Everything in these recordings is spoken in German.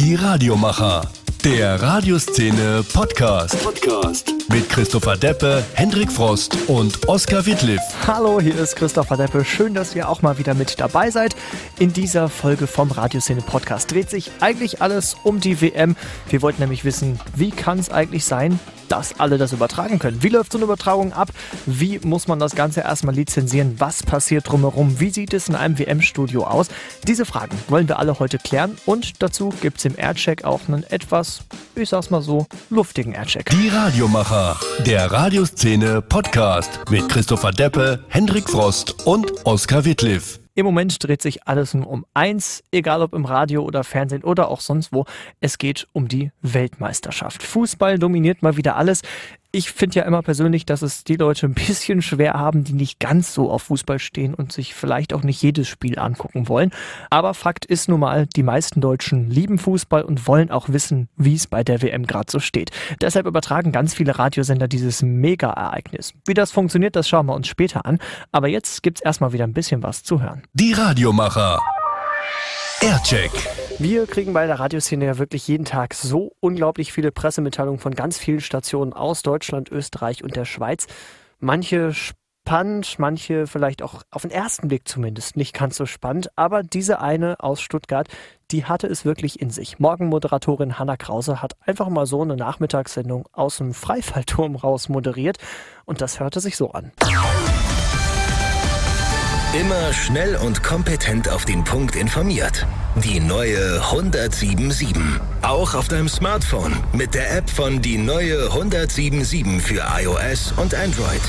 Die Radiomacher. Der Radioszene Podcast. Podcast. Mit Christopher Deppe, Hendrik Frost und Oskar Wittliff. Hallo, hier ist Christopher Deppe. Schön, dass ihr auch mal wieder mit dabei seid. In dieser Folge vom Radioszene Podcast dreht sich eigentlich alles um die WM. Wir wollten nämlich wissen, wie kann es eigentlich sein, dass alle das übertragen können. Wie läuft so eine Übertragung ab? Wie muss man das Ganze erstmal lizenzieren? Was passiert drumherum? Wie sieht es in einem WM-Studio aus? Diese Fragen wollen wir alle heute klären und dazu gibt es im Aircheck auch einen etwas, ich sag's mal so, luftigen Aircheck. Die Radiomacher, der Radioszene Podcast mit Christopher Deppe, Hendrik Frost und Oskar Wittliff. Im Moment dreht sich alles nur um eins, egal ob im Radio oder Fernsehen oder auch sonst wo. Es geht um die Weltmeisterschaft. Fußball dominiert mal wieder alles. Ich finde ja immer persönlich, dass es die Leute ein bisschen schwer haben, die nicht ganz so auf Fußball stehen und sich vielleicht auch nicht jedes Spiel angucken wollen. Aber Fakt ist nun mal, die meisten Deutschen lieben Fußball und wollen auch wissen, wie es bei der WM gerade so steht. Deshalb übertragen ganz viele Radiosender dieses Mega-Ereignis. Wie das funktioniert, das schauen wir uns später an. Aber jetzt gibt's erstmal wieder ein bisschen was zu hören. Die Radiomacher. Aircheck. Wir kriegen bei der Radioszene ja wirklich jeden Tag so unglaublich viele Pressemitteilungen von ganz vielen Stationen aus Deutschland, Österreich und der Schweiz. Manche spannend, manche vielleicht auch auf den ersten Blick zumindest nicht ganz so spannend, aber diese eine aus Stuttgart, die hatte es wirklich in sich. Morgenmoderatorin Hanna Krause hat einfach mal so eine Nachmittagssendung aus dem Freifallturm raus moderiert und das hörte sich so an. Immer schnell und kompetent auf den Punkt informiert. Die neue 1077. Auch auf deinem Smartphone mit der App von die neue 1077 für iOS und Android.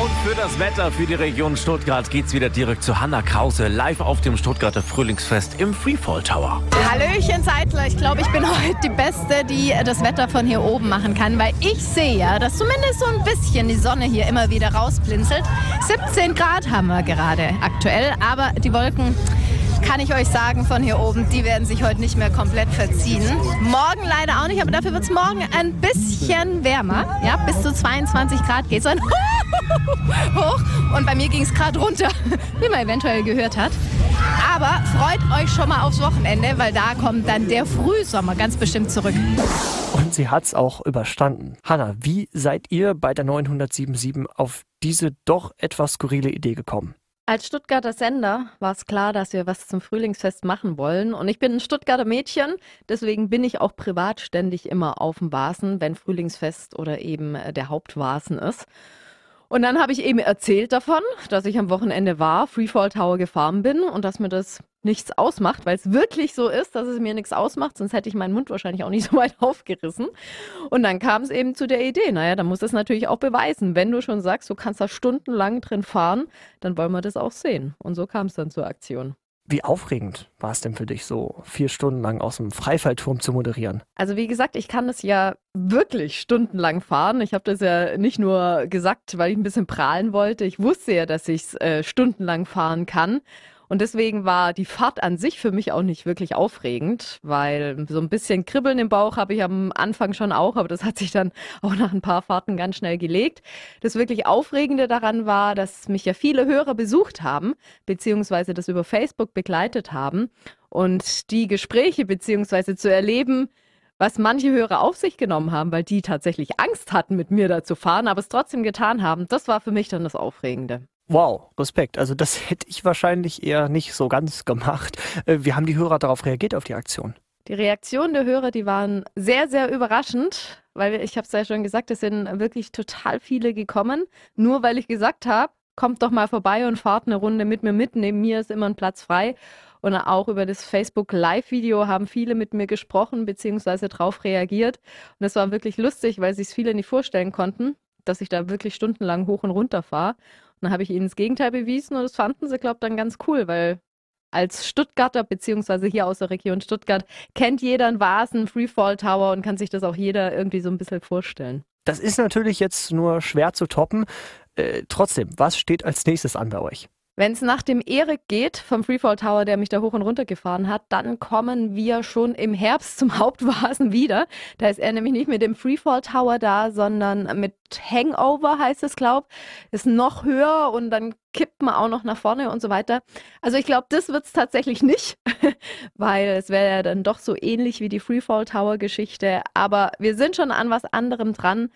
Und für das Wetter für die Region Stuttgart geht's wieder direkt zu Hanna Krause, live auf dem Stuttgarter Frühlingsfest im Freefall Tower. Hallöchen Zeitler, ich glaube, ich bin heute die Beste, die das Wetter von hier oben machen kann, weil ich sehe ja, dass zumindest so ein bisschen die Sonne hier immer wieder rausplinzelt. 17 Grad haben wir gerade aktuell, aber die Wolken kann ich euch sagen von hier oben, die werden sich heute nicht mehr komplett verziehen. Morgen leider auch nicht, aber dafür wird es morgen ein bisschen wärmer. Ja, bis zu 22 Grad geht es dann hoch. Und bei mir ging es gerade runter, wie man eventuell gehört hat. Aber freut euch schon mal aufs Wochenende, weil da kommt dann der Frühsommer ganz bestimmt zurück. Und sie hat es auch überstanden. Hanna, wie seid ihr bei der 977 auf diese doch etwas skurrile Idee gekommen? Als Stuttgarter Sender war es klar, dass wir was zum Frühlingsfest machen wollen. Und ich bin ein Stuttgarter Mädchen, deswegen bin ich auch privat ständig immer auf dem Vasen, wenn Frühlingsfest oder eben äh, der Hauptvasen ist. Und dann habe ich eben erzählt davon, dass ich am Wochenende war, Freefall Tower gefahren bin und dass mir das nichts ausmacht, weil es wirklich so ist, dass es mir nichts ausmacht, sonst hätte ich meinen Mund wahrscheinlich auch nicht so weit aufgerissen. Und dann kam es eben zu der Idee, naja, dann muss es natürlich auch beweisen. Wenn du schon sagst, du kannst da stundenlang drin fahren, dann wollen wir das auch sehen. Und so kam es dann zur Aktion. Wie aufregend war es denn für dich, so vier Stunden lang aus dem Freifallturm zu moderieren? Also wie gesagt, ich kann das ja wirklich stundenlang fahren. Ich habe das ja nicht nur gesagt, weil ich ein bisschen prahlen wollte. Ich wusste ja, dass ich es äh, stundenlang fahren kann. Und deswegen war die Fahrt an sich für mich auch nicht wirklich aufregend, weil so ein bisschen Kribbeln im Bauch habe ich am Anfang schon auch, aber das hat sich dann auch nach ein paar Fahrten ganz schnell gelegt. Das wirklich Aufregende daran war, dass mich ja viele Hörer besucht haben, beziehungsweise das über Facebook begleitet haben und die Gespräche beziehungsweise zu erleben, was manche Hörer auf sich genommen haben, weil die tatsächlich Angst hatten, mit mir da zu fahren, aber es trotzdem getan haben, das war für mich dann das Aufregende. Wow, Respekt. Also das hätte ich wahrscheinlich eher nicht so ganz gemacht. Äh, wie haben die Hörer darauf reagiert, auf die Aktion? Die Reaktionen der Hörer, die waren sehr, sehr überraschend, weil ich habe es ja schon gesagt, es sind wirklich total viele gekommen. Nur weil ich gesagt habe, kommt doch mal vorbei und fahrt eine Runde mit mir mit. Neben mir ist immer ein Platz frei. Und auch über das Facebook Live-Video haben viele mit mir gesprochen bzw. darauf reagiert. Und es war wirklich lustig, weil sich viele nicht vorstellen konnten, dass ich da wirklich stundenlang hoch und runter fahre. Dann habe ich ihnen das Gegenteil bewiesen und das fanden sie, glaube ich, dann ganz cool, weil als Stuttgarter, beziehungsweise hier aus der Region Stuttgart, kennt jeder einen Vasen, Freefall Tower und kann sich das auch jeder irgendwie so ein bisschen vorstellen. Das ist natürlich jetzt nur schwer zu toppen. Äh, trotzdem, was steht als nächstes an bei euch? Wenn es nach dem Erik geht, vom Freefall Tower, der mich da hoch und runter gefahren hat, dann kommen wir schon im Herbst zum Hauptvasen wieder. Da ist er nämlich nicht mit dem Freefall Tower da, sondern mit Hangover heißt es, glaub. Ist noch höher und dann kippt man auch noch nach vorne und so weiter. Also ich glaube, das wird es tatsächlich nicht, weil es wäre ja dann doch so ähnlich wie die Freefall Tower Geschichte. Aber wir sind schon an was anderem dran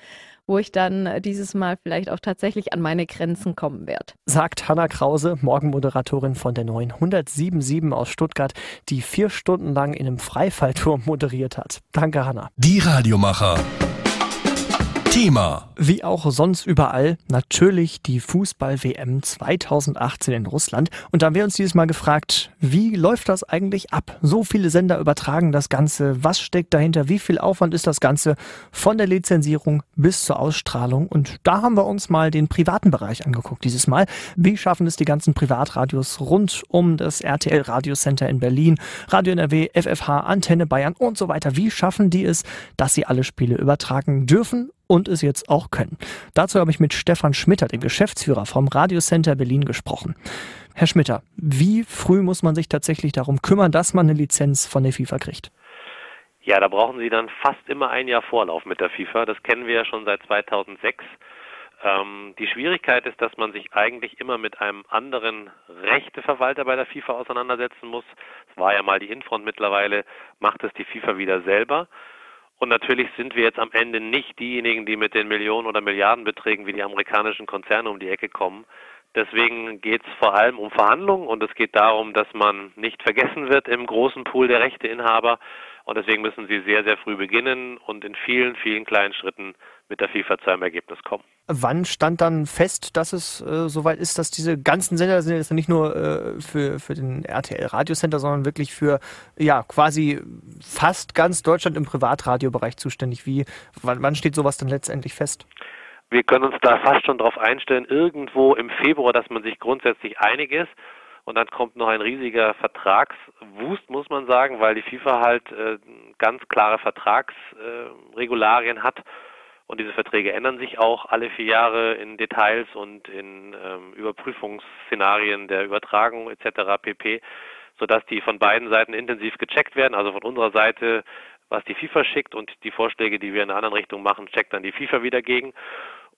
wo ich dann äh, dieses Mal vielleicht auch tatsächlich an meine Grenzen kommen werde. Sagt Hanna Krause, Morgenmoderatorin von der neuen 1077 aus Stuttgart, die vier Stunden lang in einem Freifallturm moderiert hat. Danke, Hanna. Die Radiomacher. Thema. Wie auch sonst überall natürlich die Fußball-WM 2018 in Russland. Und da haben wir uns dieses Mal gefragt, wie läuft das eigentlich ab? So viele Sender übertragen das Ganze. Was steckt dahinter? Wie viel Aufwand ist das Ganze von der Lizenzierung bis zur Ausstrahlung? Und da haben wir uns mal den privaten Bereich angeguckt dieses Mal. Wie schaffen es die ganzen Privatradios rund um das RTL Radiocenter in Berlin, Radio NRW, FFH, Antenne Bayern und so weiter? Wie schaffen die es, dass sie alle Spiele übertragen dürfen und es jetzt auch können. Dazu habe ich mit Stefan Schmitter, dem Geschäftsführer vom Radiocenter Berlin, gesprochen. Herr Schmitter, wie früh muss man sich tatsächlich darum kümmern, dass man eine Lizenz von der FIFA kriegt? Ja, da brauchen Sie dann fast immer ein Jahr Vorlauf mit der FIFA. Das kennen wir ja schon seit 2006. Ähm, die Schwierigkeit ist, dass man sich eigentlich immer mit einem anderen Rechteverwalter bei der FIFA auseinandersetzen muss. Es war ja mal die Infront mittlerweile, macht es die FIFA wieder selber. Und natürlich sind wir jetzt am Ende nicht diejenigen, die mit den Millionen oder Milliardenbeträgen wie die amerikanischen Konzerne um die Ecke kommen. Deswegen geht es vor allem um Verhandlungen und es geht darum, dass man nicht vergessen wird im großen Pool der Rechteinhaber. Und deswegen müssen sie sehr, sehr früh beginnen und in vielen, vielen kleinen Schritten mit der FIFA zu einem Ergebnis kommen. Wann stand dann fest, dass es äh, soweit ist, dass diese ganzen Sender sind jetzt nicht nur äh, für, für den RTL Radiocenter, sondern wirklich für ja quasi fast ganz Deutschland im Privatradiobereich zuständig? Wie, wann, wann steht sowas dann letztendlich fest? Wir können uns da fast schon darauf einstellen, irgendwo im Februar, dass man sich grundsätzlich einig ist. Und dann kommt noch ein riesiger Vertragswust, muss man sagen, weil die FIFA halt äh, ganz klare Vertragsregularien äh, hat und diese Verträge ändern sich auch alle vier Jahre in Details und in ähm, Überprüfungsszenarien der Übertragung etc. pp, sodass die von beiden Seiten intensiv gecheckt werden. Also von unserer Seite, was die FIFA schickt und die Vorschläge, die wir in einer anderen Richtung machen, checkt dann die FIFA wieder gegen.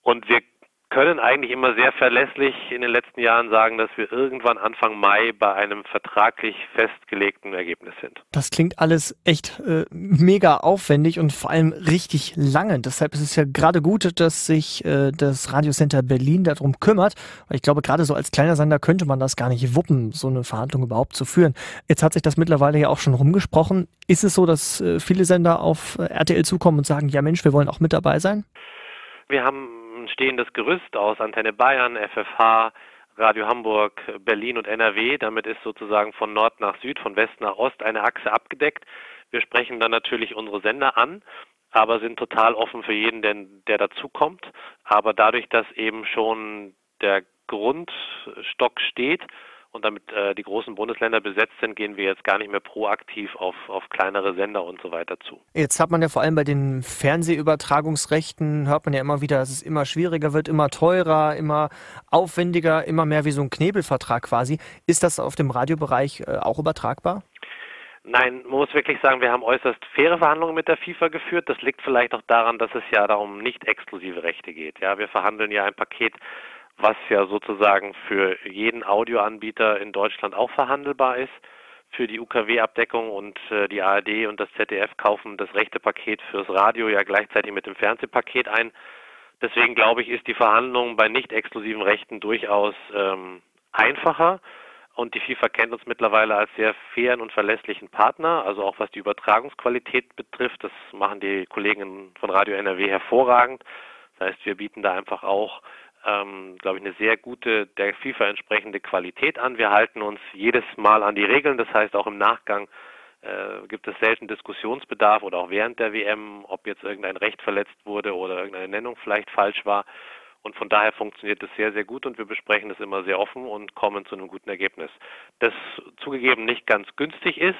Und wir können eigentlich immer sehr verlässlich in den letzten Jahren sagen, dass wir irgendwann Anfang Mai bei einem vertraglich festgelegten Ergebnis sind. Das klingt alles echt äh, mega aufwendig und vor allem richtig lange. Deshalb ist es ja gerade gut, dass sich äh, das Radiocenter Berlin darum kümmert. Weil ich glaube, gerade so als kleiner Sender könnte man das gar nicht wuppen, so eine Verhandlung überhaupt zu führen. Jetzt hat sich das mittlerweile ja auch schon rumgesprochen. Ist es so, dass äh, viele Sender auf äh, RTL zukommen und sagen, ja Mensch, wir wollen auch mit dabei sein? Wir haben stehendes Gerüst aus Antenne Bayern, FFH, Radio Hamburg, Berlin und NRW. Damit ist sozusagen von Nord nach Süd, von West nach Ost eine Achse abgedeckt. Wir sprechen dann natürlich unsere Sender an, aber sind total offen für jeden, der, der dazukommt. Aber dadurch, dass eben schon der Grundstock steht und damit äh, die großen Bundesländer besetzt sind, gehen wir jetzt gar nicht mehr proaktiv auf, auf kleinere Sender und so weiter zu. Jetzt hat man ja vor allem bei den Fernsehübertragungsrechten, hört man ja immer wieder, dass es immer schwieriger wird, immer teurer, immer aufwendiger, immer mehr wie so ein Knebelvertrag quasi. Ist das auf dem Radiobereich äh, auch übertragbar? Nein, man muss wirklich sagen, wir haben äußerst faire Verhandlungen mit der FIFA geführt. Das liegt vielleicht auch daran, dass es ja darum nicht exklusive Rechte geht. Ja, wir verhandeln ja ein Paket was ja sozusagen für jeden Audioanbieter in Deutschland auch verhandelbar ist. Für die UKW-Abdeckung und äh, die ARD und das ZDF kaufen das rechte Paket fürs Radio ja gleichzeitig mit dem Fernsehpaket ein. Deswegen glaube ich, ist die Verhandlung bei nicht exklusiven Rechten durchaus ähm, einfacher. Und die FIFA kennt uns mittlerweile als sehr fairen und verlässlichen Partner, also auch was die Übertragungsqualität betrifft. Das machen die Kollegen von Radio NRW hervorragend. Das heißt, wir bieten da einfach auch ähm, glaube ich, eine sehr gute, der FIFA entsprechende Qualität an. Wir halten uns jedes Mal an die Regeln, das heißt auch im Nachgang äh, gibt es selten Diskussionsbedarf oder auch während der WM, ob jetzt irgendein Recht verletzt wurde oder irgendeine Nennung vielleicht falsch war. Und von daher funktioniert es sehr, sehr gut und wir besprechen es immer sehr offen und kommen zu einem guten Ergebnis. Das zugegeben nicht ganz günstig ist,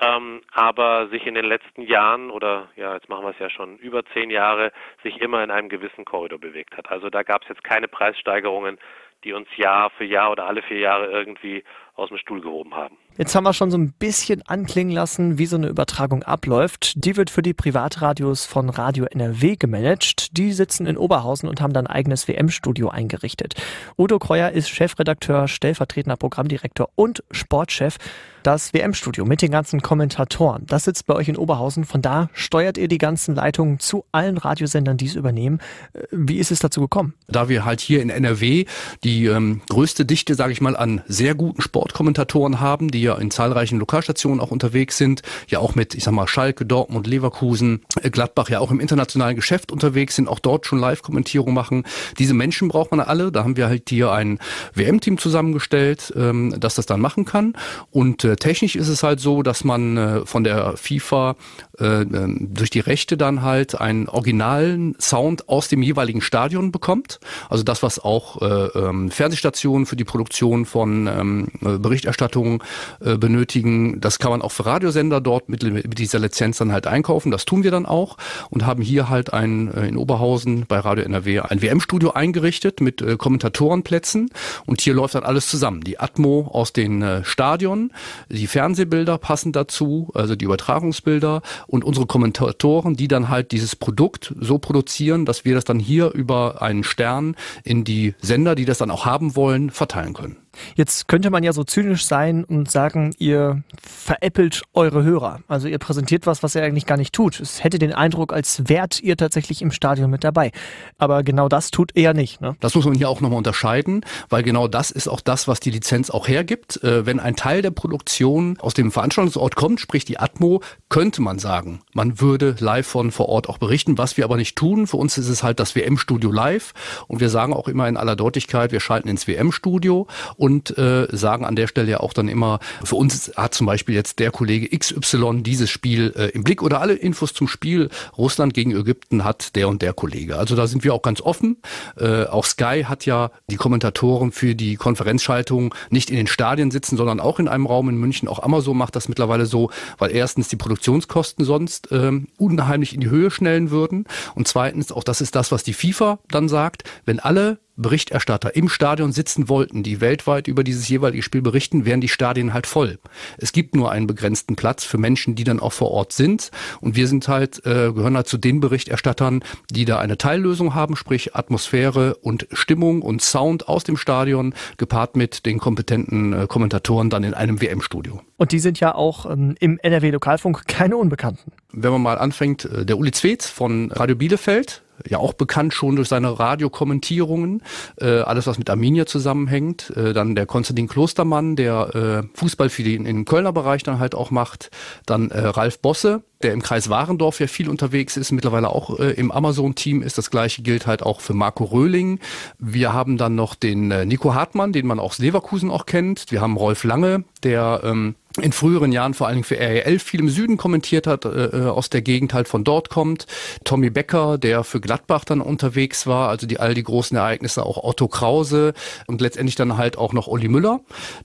ähm, aber sich in den letzten Jahren oder ja, jetzt machen wir es ja schon über zehn Jahre, sich immer in einem gewissen Korridor bewegt hat. Also da gab es jetzt keine Preissteigerungen, die uns Jahr für Jahr oder alle vier Jahre irgendwie aus dem Stuhl gehoben haben. Jetzt haben wir schon so ein bisschen anklingen lassen, wie so eine Übertragung abläuft. Die wird für die Privatradios von Radio NRW gemanagt. Die sitzen in Oberhausen und haben dann ein eigenes WM-Studio eingerichtet. Udo Kreuer ist Chefredakteur, stellvertretender Programmdirektor und Sportchef. Das WM-Studio mit den ganzen Kommentatoren, das sitzt bei euch in Oberhausen. Von da steuert ihr die ganzen Leitungen zu allen Radiosendern, die es übernehmen. Äh, wie ist es dazu gekommen? Da wir halt hier in NRW die ähm, größte Dichte, sage ich mal, an sehr guten Sportkommentatoren haben, die ja in zahlreichen Lokalstationen auch unterwegs sind, ja auch mit, ich sag mal, Schalke, Dortmund, Leverkusen, äh, Gladbach ja auch im internationalen Geschäft unterwegs sind, auch dort schon Live-Kommentierung machen. Diese Menschen braucht man alle. Da haben wir halt hier ein WM-Team zusammengestellt, ähm, das das dann machen kann. Und äh, technisch ist es halt so, dass man äh, von der FIFA äh, ähm, durch die Rechte dann halt einen originalen Sound aus dem jeweiligen Stadion bekommt. Also das, was auch äh, ähm, Fernsehstationen für die Produktion von ähm, Berichterstattungen äh, benötigen. Das kann man auch für Radiosender dort mit, mit dieser Lizenz dann halt einkaufen. Das tun wir dann auch und haben hier halt ein äh, in Oberhausen bei Radio NRW ein WM-Studio eingerichtet mit äh, Kommentatorenplätzen und hier läuft dann alles zusammen. Die Atmo aus den äh, Stadion, die Fernsehbilder passen dazu, also die Übertragungsbilder und unsere Kommentatoren, die dann halt dieses Produkt so produzieren, dass wir das dann hier über einen Stern in die Sender, die das dann auch haben wollen, verteilen können. Jetzt könnte man ja so zynisch sein und sagen, ihr veräppelt eure Hörer. Also ihr präsentiert was, was ihr eigentlich gar nicht tut. Es hätte den Eindruck, als wärt ihr tatsächlich im Stadion mit dabei. Aber genau das tut er nicht. Ne? Das muss man hier auch nochmal unterscheiden, weil genau das ist auch das, was die Lizenz auch hergibt. Äh, wenn ein Teil der Produktion aus dem Veranstaltungsort kommt, sprich die Atmo, könnte man sagen, man würde live von vor Ort auch berichten, was wir aber nicht tun. Für uns ist es halt das WM-Studio live und wir sagen auch immer in aller Deutlichkeit, wir schalten ins WM-Studio und äh, sagen an der Stelle ja auch dann immer, für uns hat zum Beispiel jetzt der Kollege XY dieses Spiel äh, im Blick oder alle Infos zum Spiel Russland gegen Ägypten hat der und der Kollege. Also da sind wir auch ganz offen. Äh, auch Sky hat ja die Kommentatoren für die Konferenzschaltung nicht in den Stadien sitzen, sondern auch in einem Raum in München. Auch Amazon macht das mittlerweile so, weil erstens die Produktionskosten sonst ähm, unheimlich in die Höhe schnellen würden und zweitens auch das ist das, was die FIFA dann sagt, wenn alle Berichterstatter im Stadion sitzen wollten, die weltweit über dieses jeweilige Spiel berichten, wären die Stadien halt voll. Es gibt nur einen begrenzten Platz für Menschen, die dann auch vor Ort sind. Und wir sind halt, äh, gehören halt zu den Berichterstattern, die da eine Teillösung haben, sprich Atmosphäre und Stimmung und Sound aus dem Stadion, gepaart mit den kompetenten äh, Kommentatoren dann in einem WM-Studio. Und die sind ja auch ähm, im NRW-Lokalfunk keine Unbekannten. Wenn man mal anfängt, äh, der Uli Zwetz von Radio Bielefeld, ja auch bekannt schon durch seine Radiokommentierungen, äh, alles was mit Arminia zusammenhängt. Äh, dann der Konstantin Klostermann, der äh, Fußball für den im Kölner Bereich dann halt auch macht. Dann äh, Ralf Bosse, der im Kreis Warendorf ja viel unterwegs ist, mittlerweile auch äh, im Amazon-Team ist. Das gleiche gilt halt auch für Marco Röhling. Wir haben dann noch den äh, Nico Hartmann, den man aus Leverkusen auch kennt. Wir haben Rolf Lange, der ähm, in früheren Jahren vor allen Dingen für REL viel im Süden kommentiert hat, äh, äh, aus der Gegend halt von dort kommt. Tommy Becker, der für Gladbach dann unterwegs war, also die all die großen Ereignisse, auch Otto Krause und letztendlich dann halt auch noch Olli Müller,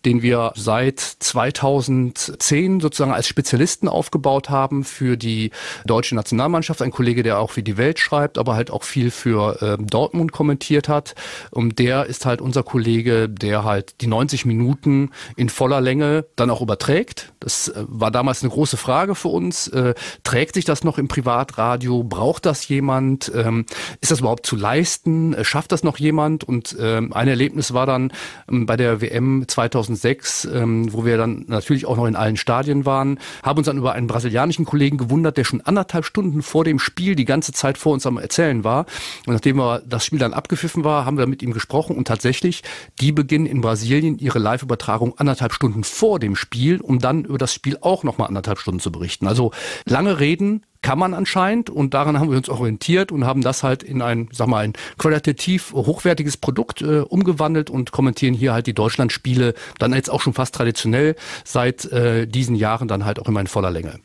den wir seit 2010 sozusagen als Spezialisten aufgebaut haben für die deutsche Nationalmannschaft. Ein Kollege, der auch für die Welt schreibt, aber halt auch viel für äh, Dortmund kommentiert hat. Und der ist halt unser Kollege, der halt die 90 Minuten in voller Länge dann auch überträgt trägt. Das äh, war damals eine große Frage für uns. Äh, trägt sich das noch im Privatradio? Braucht das jemand? Ähm, ist das überhaupt zu leisten? Äh, schafft das noch jemand? Und ähm, ein Erlebnis war dann ähm, bei der WM 2006, wo wir dann natürlich auch noch in allen Stadien waren, haben uns dann über einen brasilianischen Kollegen gewundert, der schon anderthalb Stunden vor dem Spiel die ganze Zeit vor uns am Erzählen war. Und nachdem wir das Spiel dann abgepfiffen war, haben wir mit ihm gesprochen und tatsächlich, die beginnen in Brasilien ihre Live-Übertragung anderthalb Stunden vor dem Spiel um dann über das Spiel auch nochmal anderthalb Stunden zu berichten. Also lange reden kann man anscheinend und daran haben wir uns orientiert und haben das halt in ein, sag mal, ein qualitativ hochwertiges Produkt äh, umgewandelt und kommentieren hier halt die Deutschlandspiele dann jetzt auch schon fast traditionell seit äh, diesen Jahren dann halt auch immer in voller Länge.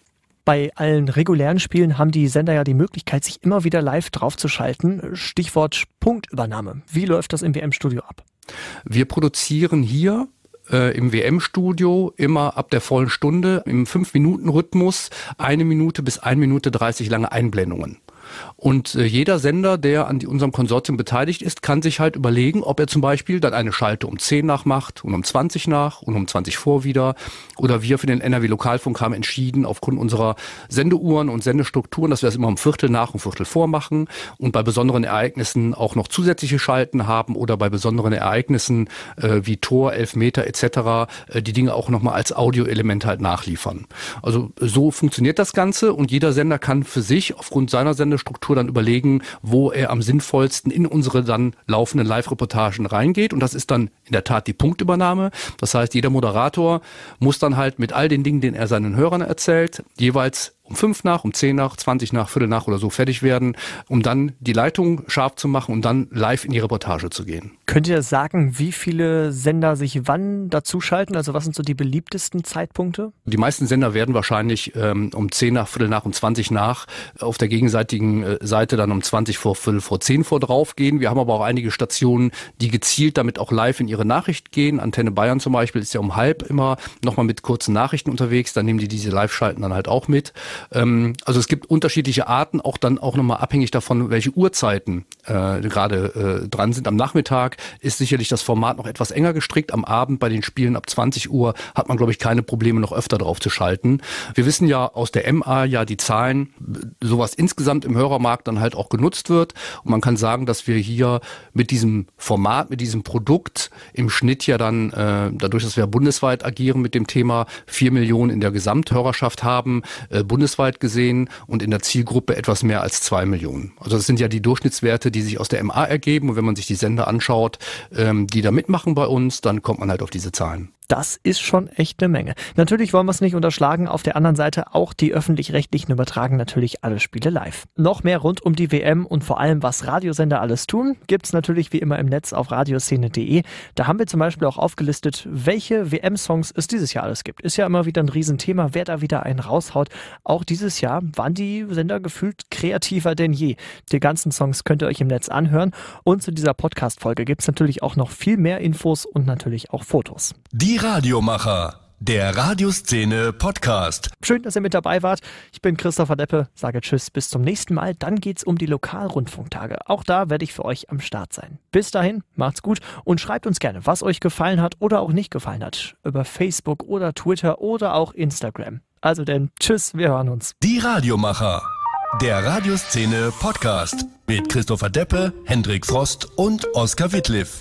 Bei allen regulären Spielen haben die Sender ja die Möglichkeit, sich immer wieder live draufzuschalten. Stichwort Punktübernahme. Wie läuft das im WM-Studio ab? Wir produzieren hier äh, im WM-Studio immer ab der vollen Stunde im 5-Minuten-Rhythmus eine Minute bis eine Minute 30 lange Einblendungen. Und äh, jeder Sender, der an die, unserem Konsortium beteiligt ist, kann sich halt überlegen, ob er zum Beispiel dann eine Schalte um 10 nach macht und um 20 nach und um 20 vor wieder. Oder wir für den NRW Lokalfunk haben entschieden, aufgrund unserer Sendeuhren und Sendestrukturen, dass wir das immer um Viertel nach und Viertel vor machen und bei besonderen Ereignissen auch noch zusätzliche Schalten haben oder bei besonderen Ereignissen äh, wie Tor, Elfmeter etc. Äh, die Dinge auch nochmal als Audioelement halt nachliefern. Also so funktioniert das Ganze und jeder Sender kann für sich aufgrund seiner Sendestruktur dann überlegen, wo er am sinnvollsten in unsere dann laufenden Live-Reportagen reingeht. Und das ist dann in der Tat die Punktübernahme. Das heißt, jeder Moderator muss dann halt mit all den Dingen, den er seinen Hörern erzählt, jeweils um fünf nach, um zehn nach, zwanzig nach, Viertel nach oder so fertig werden, um dann die Leitung scharf zu machen und dann live in die Reportage zu gehen. Könnt ihr sagen, wie viele Sender sich wann dazuschalten? Also was sind so die beliebtesten Zeitpunkte? Die meisten Sender werden wahrscheinlich ähm, um zehn nach, Viertel nach, um zwanzig nach auf der gegenseitigen äh, Seite dann um zwanzig vor Viertel vor zehn vor drauf gehen. Wir haben aber auch einige Stationen, die gezielt damit auch live in ihre Nachricht gehen. Antenne Bayern zum Beispiel ist ja um halb immer nochmal mit kurzen Nachrichten unterwegs. Dann nehmen die diese Live-Schalten dann halt auch mit. Ähm, also es gibt unterschiedliche Arten, auch dann auch nochmal abhängig davon, welche Uhrzeiten äh, gerade äh, dran sind. Am Nachmittag ist sicherlich das Format noch etwas enger gestrickt. Am Abend bei den Spielen ab 20 Uhr hat man, glaube ich, keine Probleme, noch öfter drauf zu schalten. Wir wissen ja aus der MA ja die Zahlen, sowas insgesamt im Hörermarkt dann halt auch genutzt wird. Und man kann sagen, dass wir hier mit diesem Format, mit diesem Produkt im Schnitt ja dann, äh, dadurch, dass wir bundesweit agieren mit dem Thema, vier Millionen in der Gesamthörerschaft haben, äh, bundesweit gesehen und in der Zielgruppe etwas mehr als zwei Millionen. Also das sind ja die Durchschnittswerte, die sich aus der MA ergeben. Und wenn man sich die Sender anschaut, ähm, die da mitmachen bei uns, dann kommt man halt auf diese Zahlen. Das ist schon echt eine Menge. Natürlich wollen wir es nicht unterschlagen. Auf der anderen Seite auch die öffentlich-rechtlichen übertragen natürlich alle Spiele live. Noch mehr rund um die WM und vor allem, was Radiosender alles tun, gibt es natürlich wie immer im Netz auf radioszene.de. Da haben wir zum Beispiel auch aufgelistet, welche WM-Songs es dieses Jahr alles gibt. Ist ja immer wieder ein Riesenthema, wer da wieder einen raushaut. Auch dieses Jahr waren die Sender gefühlt kreativer denn je. Die ganzen Songs könnt ihr euch im Netz anhören. Und zu dieser Podcast-Folge gibt es natürlich auch noch viel mehr Infos und natürlich auch Fotos. Die die Radiomacher. Der Radioszene Podcast. Schön, dass ihr mit dabei wart. Ich bin Christopher Deppe, sage Tschüss, bis zum nächsten Mal. Dann geht's um die Lokalrundfunktage. Auch da werde ich für euch am Start sein. Bis dahin, macht's gut und schreibt uns gerne, was euch gefallen hat oder auch nicht gefallen hat. Über Facebook oder Twitter oder auch Instagram. Also denn, Tschüss, wir hören uns. Die Radiomacher. Der Radioszene Podcast mit Christopher Deppe, Hendrik Frost und Oskar Wittliff.